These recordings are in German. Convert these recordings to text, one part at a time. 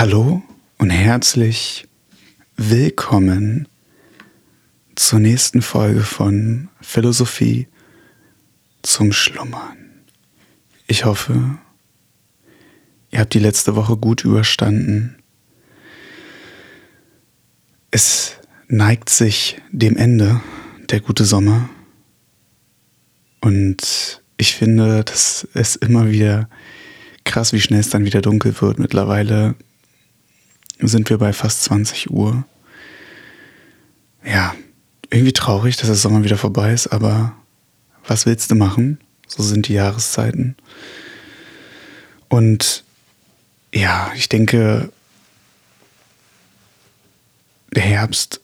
Hallo und herzlich willkommen zur nächsten Folge von Philosophie zum Schlummern. Ich hoffe, ihr habt die letzte Woche gut überstanden. Es neigt sich dem Ende der gute Sommer und ich finde, dass es immer wieder krass, wie schnell es dann wieder dunkel wird. Mittlerweile sind wir bei fast 20 Uhr. Ja, irgendwie traurig, dass der Sommer wieder vorbei ist, aber was willst du machen? So sind die Jahreszeiten. Und ja, ich denke, der Herbst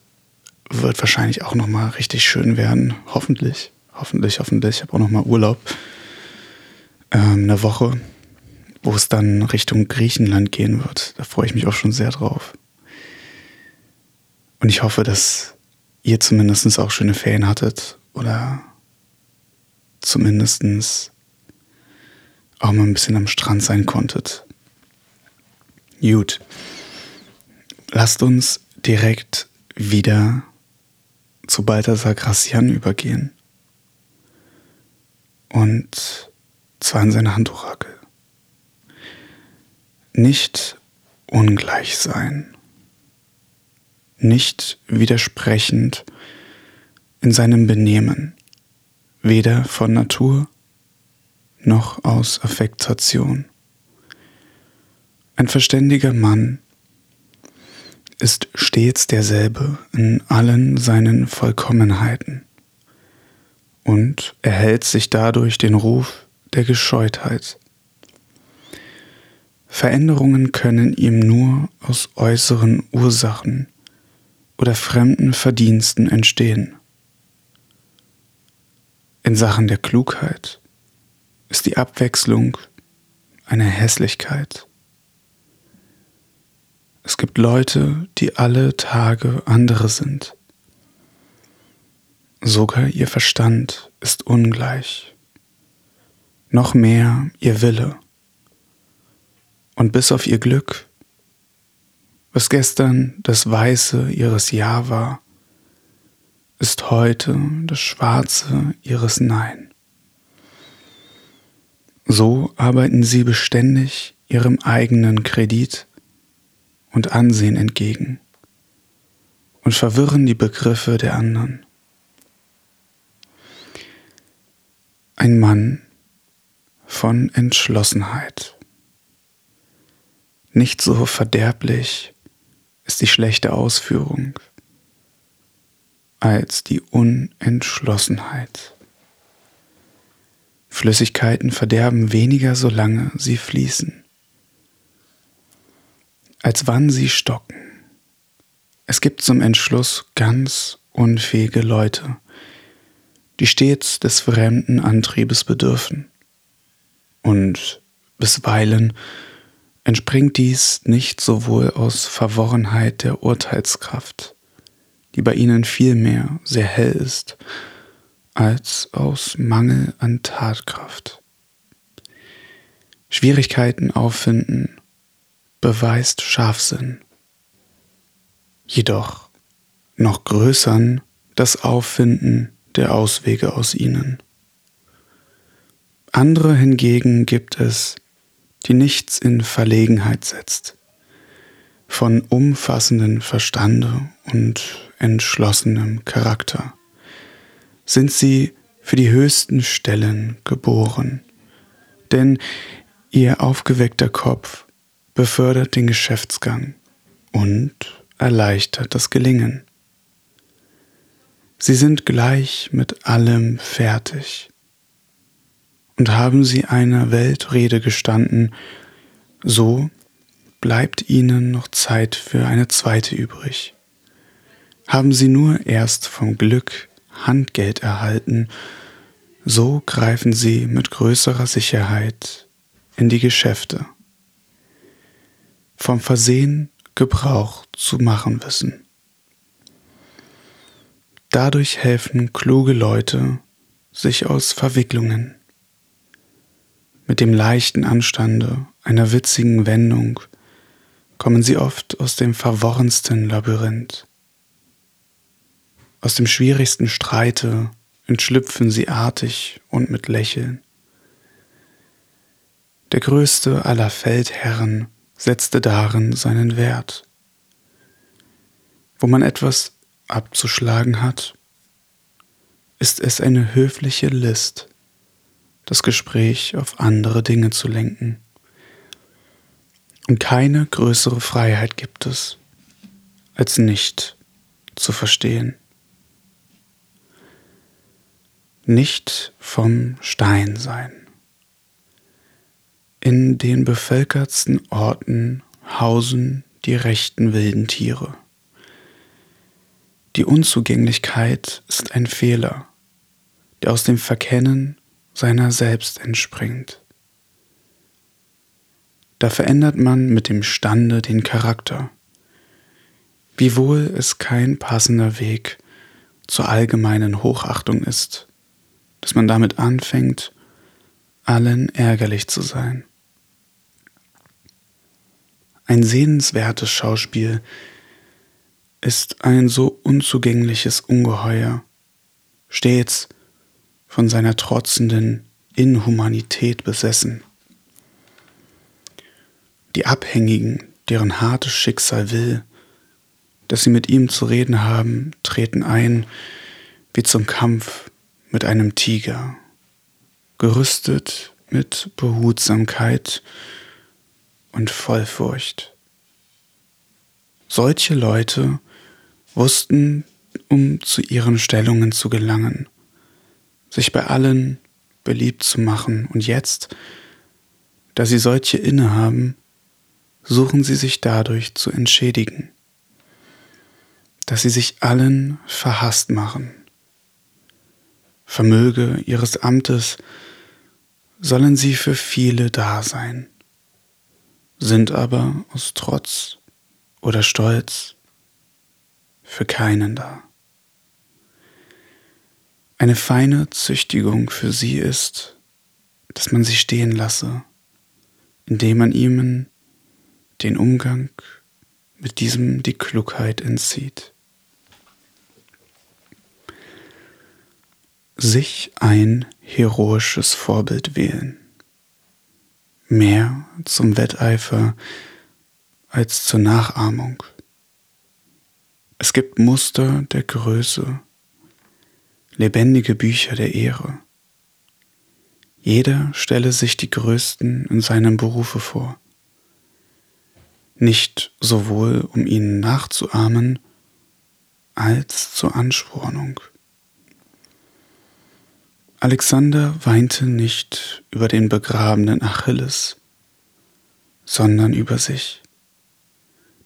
wird wahrscheinlich auch noch mal richtig schön werden, hoffentlich, hoffentlich, hoffentlich. Ich habe auch noch mal Urlaub, ähm, eine Woche wo es dann Richtung Griechenland gehen wird. Da freue ich mich auch schon sehr drauf. Und ich hoffe, dass ihr zumindest auch schöne Ferien hattet oder zumindest auch mal ein bisschen am Strand sein konntet. Gut. Lasst uns direkt wieder zu Balthasar Gracian übergehen. Und zwar in seine Handtuchhacke nicht ungleich sein, nicht widersprechend in seinem Benehmen, weder von Natur noch aus Affektation. Ein verständiger Mann ist stets derselbe in allen seinen Vollkommenheiten und erhält sich dadurch den Ruf der Gescheutheit. Veränderungen können ihm nur aus äußeren Ursachen oder fremden Verdiensten entstehen. In Sachen der Klugheit ist die Abwechslung eine Hässlichkeit. Es gibt Leute, die alle Tage andere sind. Sogar ihr Verstand ist ungleich. Noch mehr ihr Wille. Und bis auf ihr Glück, was gestern das Weiße ihres Ja war, ist heute das Schwarze ihres Nein. So arbeiten sie beständig ihrem eigenen Kredit und Ansehen entgegen und verwirren die Begriffe der anderen. Ein Mann von Entschlossenheit. Nicht so verderblich ist die schlechte Ausführung als die Unentschlossenheit. Flüssigkeiten verderben weniger, solange sie fließen, als wann sie stocken. Es gibt zum Entschluss ganz unfähige Leute, die stets des fremden Antriebes bedürfen und bisweilen entspringt dies nicht sowohl aus Verworrenheit der Urteilskraft, die bei ihnen vielmehr sehr hell ist, als aus Mangel an Tatkraft. Schwierigkeiten auffinden beweist Scharfsinn. Jedoch noch größern das Auffinden der Auswege aus ihnen. Andere hingegen gibt es, die nichts in Verlegenheit setzt, von umfassendem Verstande und entschlossenem Charakter, sind sie für die höchsten Stellen geboren, denn ihr aufgeweckter Kopf befördert den Geschäftsgang und erleichtert das Gelingen. Sie sind gleich mit allem fertig, und haben sie einer Weltrede gestanden, so bleibt ihnen noch Zeit für eine zweite übrig. Haben sie nur erst vom Glück Handgeld erhalten, so greifen sie mit größerer Sicherheit in die Geschäfte. Vom Versehen Gebrauch zu machen wissen. Dadurch helfen kluge Leute sich aus Verwicklungen mit dem leichten Anstande einer witzigen Wendung kommen sie oft aus dem verworrensten Labyrinth. Aus dem schwierigsten Streite entschlüpfen sie artig und mit Lächeln. Der größte aller Feldherren setzte darin seinen Wert. Wo man etwas abzuschlagen hat, ist es eine höfliche List, das Gespräch auf andere Dinge zu lenken. Und keine größere Freiheit gibt es, als nicht zu verstehen. Nicht vom Stein sein. In den bevölkertsten Orten hausen die rechten wilden Tiere. Die Unzugänglichkeit ist ein Fehler, der aus dem Verkennen seiner selbst entspringt. Da verändert man mit dem Stande den Charakter, wiewohl es kein passender Weg zur allgemeinen Hochachtung ist, dass man damit anfängt, allen ärgerlich zu sein. Ein sehenswertes Schauspiel ist ein so unzugängliches Ungeheuer, stets von seiner trotzenden Inhumanität besessen. Die Abhängigen, deren hartes Schicksal will, dass sie mit ihm zu reden haben, treten ein wie zum Kampf mit einem Tiger, gerüstet mit Behutsamkeit und Vollfurcht. Solche Leute wussten, um zu ihren Stellungen zu gelangen, sich bei allen beliebt zu machen, und jetzt, da sie solche innehaben, suchen sie sich dadurch zu entschädigen, dass sie sich allen verhasst machen. Vermöge ihres Amtes sollen sie für viele da sein, sind aber aus Trotz oder Stolz für keinen da. Eine feine Züchtigung für sie ist, dass man sie stehen lasse, indem man ihnen den Umgang mit diesem die Klugheit entzieht. Sich ein heroisches Vorbild wählen. Mehr zum Wetteifer als zur Nachahmung. Es gibt Muster der Größe, lebendige Bücher der Ehre. Jeder stelle sich die Größten in seinem Berufe vor, nicht sowohl um ihnen nachzuahmen, als zur Anspornung. Alexander weinte nicht über den begrabenen Achilles, sondern über sich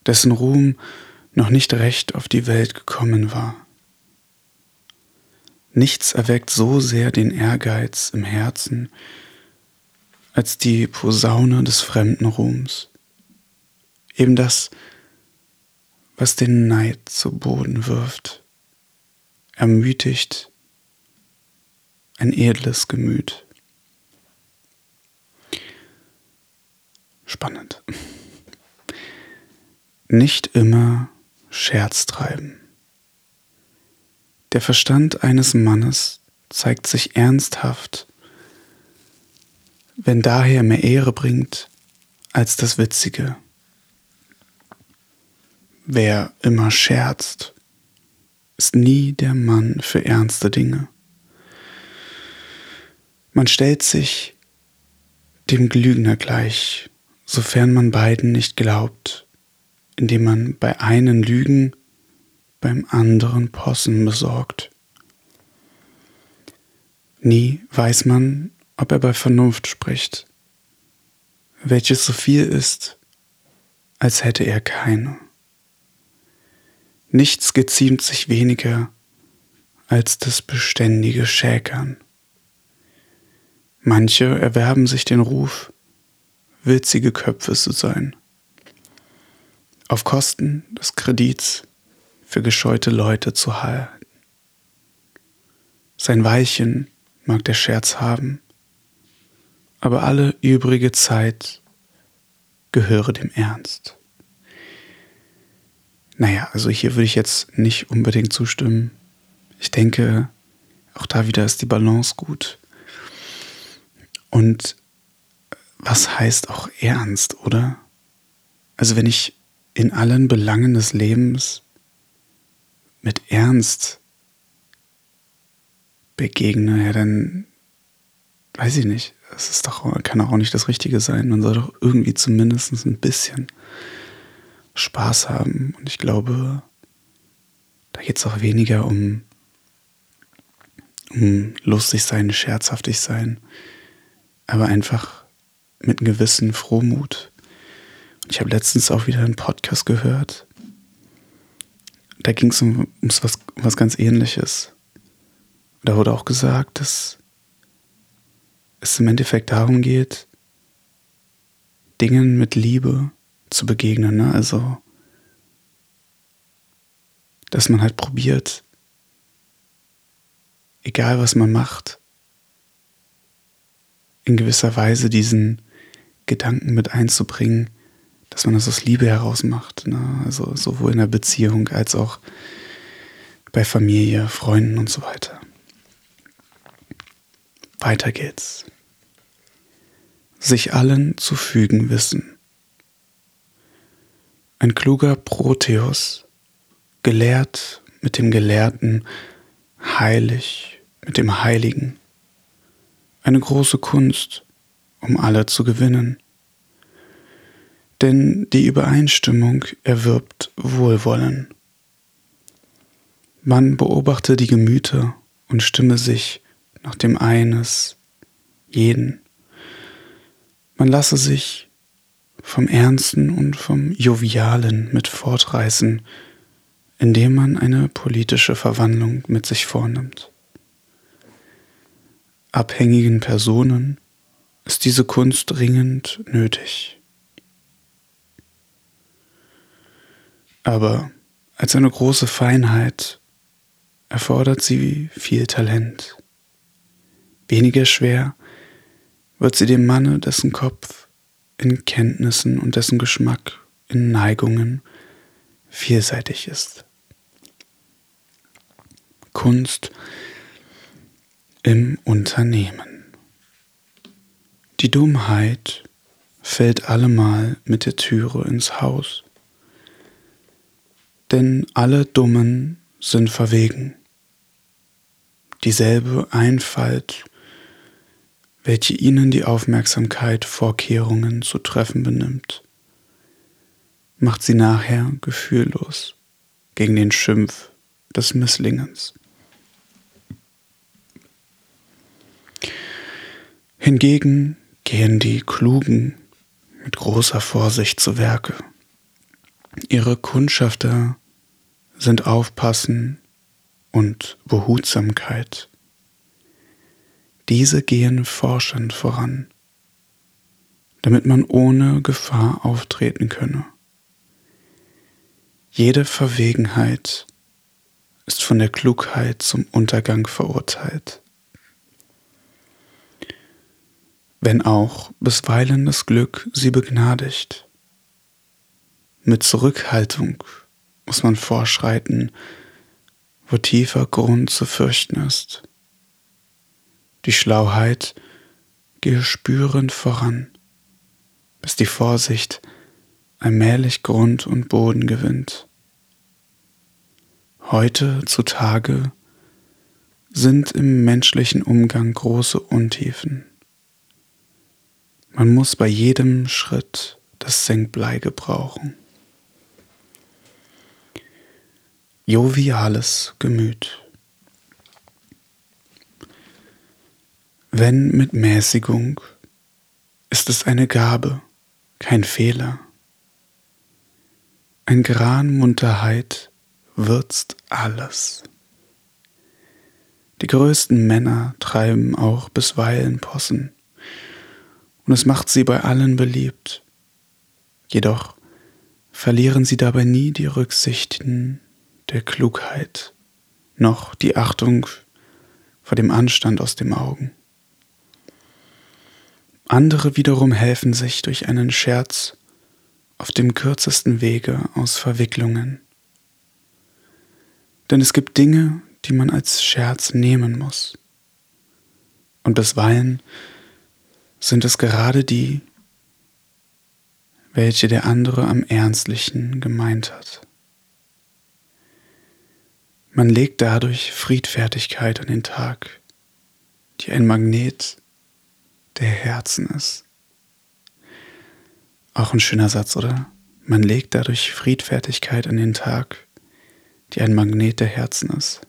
dessen Ruhm noch nicht recht auf die Welt gekommen war. Nichts erweckt so sehr den Ehrgeiz im Herzen als die Posaune des fremden Ruhms, eben das, was den Neid zu Boden wirft, ermütigt ein edles Gemüt. Spannend nicht immer Scherz treiben. Der Verstand eines Mannes zeigt sich ernsthaft, wenn daher mehr Ehre bringt als das Witzige. Wer immer scherzt, ist nie der Mann für ernste Dinge. Man stellt sich dem Glügner gleich, sofern man beiden nicht glaubt, indem man bei einen Lügen, beim anderen Possen besorgt. Nie weiß man, ob er bei Vernunft spricht, welches so viel ist, als hätte er keine. Nichts geziemt sich weniger als das beständige Schäkern. Manche erwerben sich den Ruf, witzige Köpfe zu sein auf Kosten des Kredits für gescheute Leute zu halten. Sein Weilchen mag der Scherz haben, aber alle übrige Zeit gehöre dem Ernst. Naja, also hier würde ich jetzt nicht unbedingt zustimmen. Ich denke, auch da wieder ist die Balance gut. Und was heißt auch ernst, oder? Also wenn ich in allen Belangen des Lebens mit Ernst begegne, ja, dann weiß ich nicht. Das ist doch, kann auch nicht das Richtige sein. Man soll doch irgendwie zumindest ein bisschen Spaß haben. Und ich glaube, da geht es auch weniger um, um lustig sein, scherzhaftig sein, aber einfach mit einem gewissen Frohmut. Und ich habe letztens auch wieder einen Podcast gehört. Da ging es um, ums was, was ganz ähnliches. Da wurde auch gesagt, dass es im Endeffekt darum geht, Dingen mit Liebe zu begegnen. Ne? Also, dass man halt probiert, egal was man macht, in gewisser Weise diesen Gedanken mit einzubringen, dass man das aus Liebe heraus macht. Ne? Also sowohl in der Beziehung als auch bei Familie, Freunden und so weiter. Weiter geht's. Sich allen zu fügen wissen. Ein kluger Proteus, gelehrt mit dem Gelehrten, heilig mit dem Heiligen. Eine große Kunst, um alle zu gewinnen. Denn die Übereinstimmung erwirbt Wohlwollen. Man beobachte die Gemüter und stimme sich nach dem eines jeden. Man lasse sich vom Ernsten und vom Jovialen mit fortreißen, indem man eine politische Verwandlung mit sich vornimmt. Abhängigen Personen ist diese Kunst dringend nötig. Aber als eine große Feinheit erfordert sie viel Talent. Weniger schwer wird sie dem Manne, dessen Kopf in Kenntnissen und dessen Geschmack in Neigungen vielseitig ist. Kunst im Unternehmen. Die Dummheit fällt allemal mit der Türe ins Haus, denn alle Dummen sind verwegen. Dieselbe Einfalt welche ihnen die Aufmerksamkeit Vorkehrungen zu treffen benimmt, macht sie nachher gefühllos gegen den Schimpf des Misslingens. Hingegen gehen die Klugen mit großer Vorsicht zu Werke. Ihre Kundschafter sind Aufpassen und Behutsamkeit diese gehen forschend voran, damit man ohne Gefahr auftreten könne. Jede Verwegenheit ist von der Klugheit zum Untergang verurteilt. Wenn auch bisweilen das Glück sie begnadigt. Mit Zurückhaltung muss man vorschreiten, wo tiefer Grund zu fürchten ist die Schlauheit gehe spürend voran, bis die Vorsicht allmählich Grund und Boden gewinnt. Heute zutage sind im menschlichen Umgang große Untiefen. Man muss bei jedem Schritt das Senkblei gebrauchen. Joviales Gemüt. Wenn mit Mäßigung, ist es eine Gabe, kein Fehler. Ein Gran Munterheit würzt alles. Die größten Männer treiben auch bisweilen Possen, und es macht sie bei allen beliebt. Jedoch verlieren sie dabei nie die Rücksichten der Klugheit, noch die Achtung vor dem Anstand aus dem Augen. Andere wiederum helfen sich durch einen Scherz auf dem kürzesten Wege aus Verwicklungen, Denn es gibt Dinge, die man als Scherz nehmen muss. Und bisweilen sind es gerade die, welche der andere am ernstlichen gemeint hat. Man legt dadurch Friedfertigkeit an den Tag, die ein Magnet der Herzen ist. Auch ein schöner Satz, oder? Man legt dadurch Friedfertigkeit an den Tag, die ein Magnet der Herzen ist.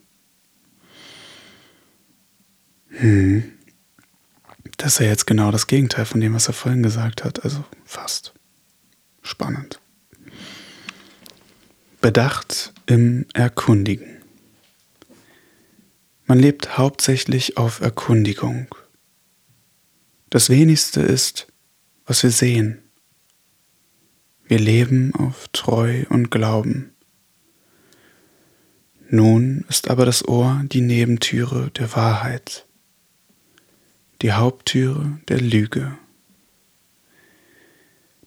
Hm. Das ist ja jetzt genau das Gegenteil von dem, was er vorhin gesagt hat, also fast. Spannend. Bedacht im Erkundigen. Man lebt hauptsächlich auf Erkundigung. Das wenigste ist, was wir sehen. Wir leben auf Treu und Glauben. Nun ist aber das Ohr die Nebentüre der Wahrheit, die Haupttüre der Lüge.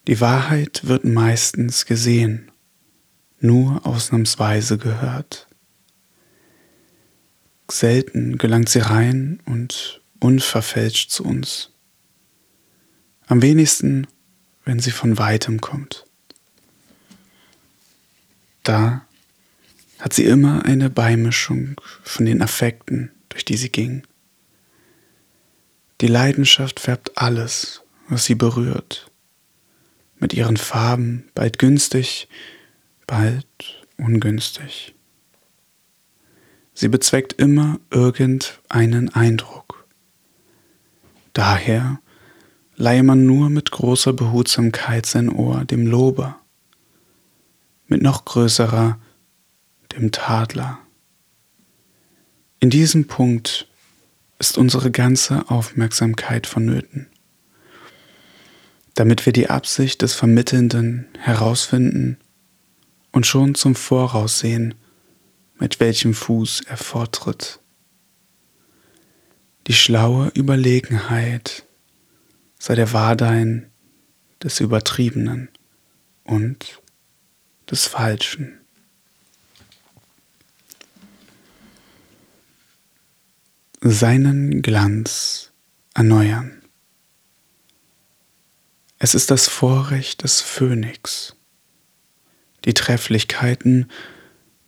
Die Wahrheit wird meistens gesehen, nur ausnahmsweise gehört. Selten gelangt sie rein und unverfälscht zu uns. Am wenigsten, wenn sie von weitem kommt. Da hat sie immer eine Beimischung von den Affekten, durch die sie ging. Die Leidenschaft färbt alles, was sie berührt, mit ihren Farben bald günstig, bald ungünstig. Sie bezweckt immer irgendeinen Eindruck. Daher leihe man nur mit großer Behutsamkeit sein Ohr dem Lober, mit noch größerer dem Tadler. In diesem Punkt ist unsere ganze Aufmerksamkeit vonnöten, damit wir die Absicht des Vermittelnden herausfinden und schon zum Voraus sehen, mit welchem Fuß er vortritt. Die schlaue Überlegenheit sei der Wardein des Übertriebenen und des Falschen. Seinen Glanz erneuern. Es ist das Vorrecht des Phönix. Die Trefflichkeiten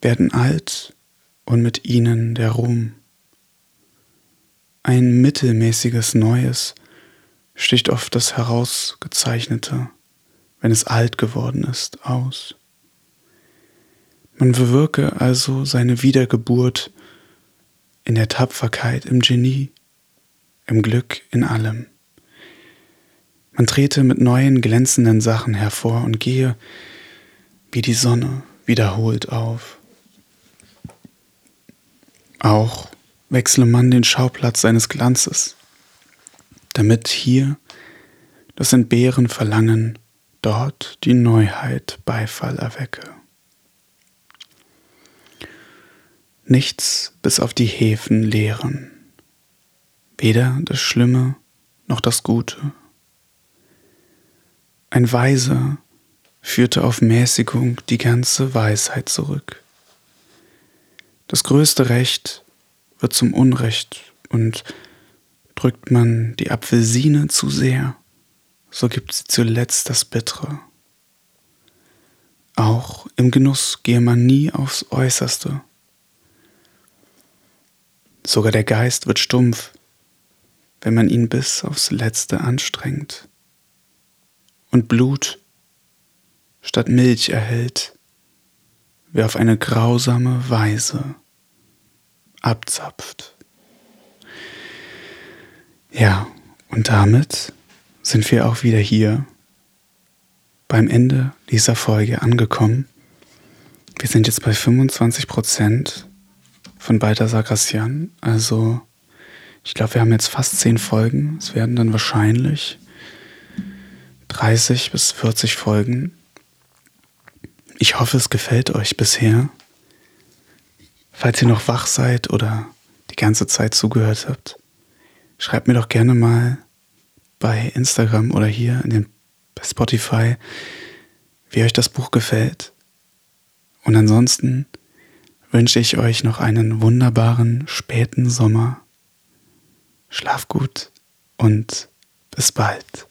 werden alt und mit ihnen der Ruhm. Ein mittelmäßiges Neues sticht oft das Herausgezeichnete, wenn es alt geworden ist, aus. Man bewirke also seine Wiedergeburt in der Tapferkeit, im Genie, im Glück, in allem. Man trete mit neuen glänzenden Sachen hervor und gehe wie die Sonne wiederholt auf. Auch wechsle man den Schauplatz seines Glanzes, damit hier das Entbehren Verlangen, dort die Neuheit Beifall erwecke. Nichts bis auf die Häfen lehren, weder das Schlimme noch das Gute. Ein Weiser führte auf Mäßigung die ganze Weisheit zurück. Das größte Recht wird zum Unrecht und drückt man die Apfelsine zu sehr, so gibt sie zuletzt das Bittere. Auch im Genuss gehe man nie aufs Äußerste. Sogar der Geist wird stumpf, wenn man ihn bis aufs Letzte anstrengt. Und Blut statt Milch erhält, wer auf eine grausame Weise abzapft. Ja, und damit sind wir auch wieder hier beim Ende dieser Folge angekommen. Wir sind jetzt bei 25 Prozent von Balthasar Gracian. Also, ich glaube, wir haben jetzt fast 10 Folgen. Es werden dann wahrscheinlich 30 bis 40 Folgen. Ich hoffe, es gefällt euch bisher. Falls ihr noch wach seid oder die ganze Zeit zugehört habt, schreibt mir doch gerne mal bei Instagram oder hier in den, bei Spotify, wie euch das Buch gefällt. Und ansonsten wünsche ich euch noch einen wunderbaren späten Sommer. Schlaf gut und bis bald.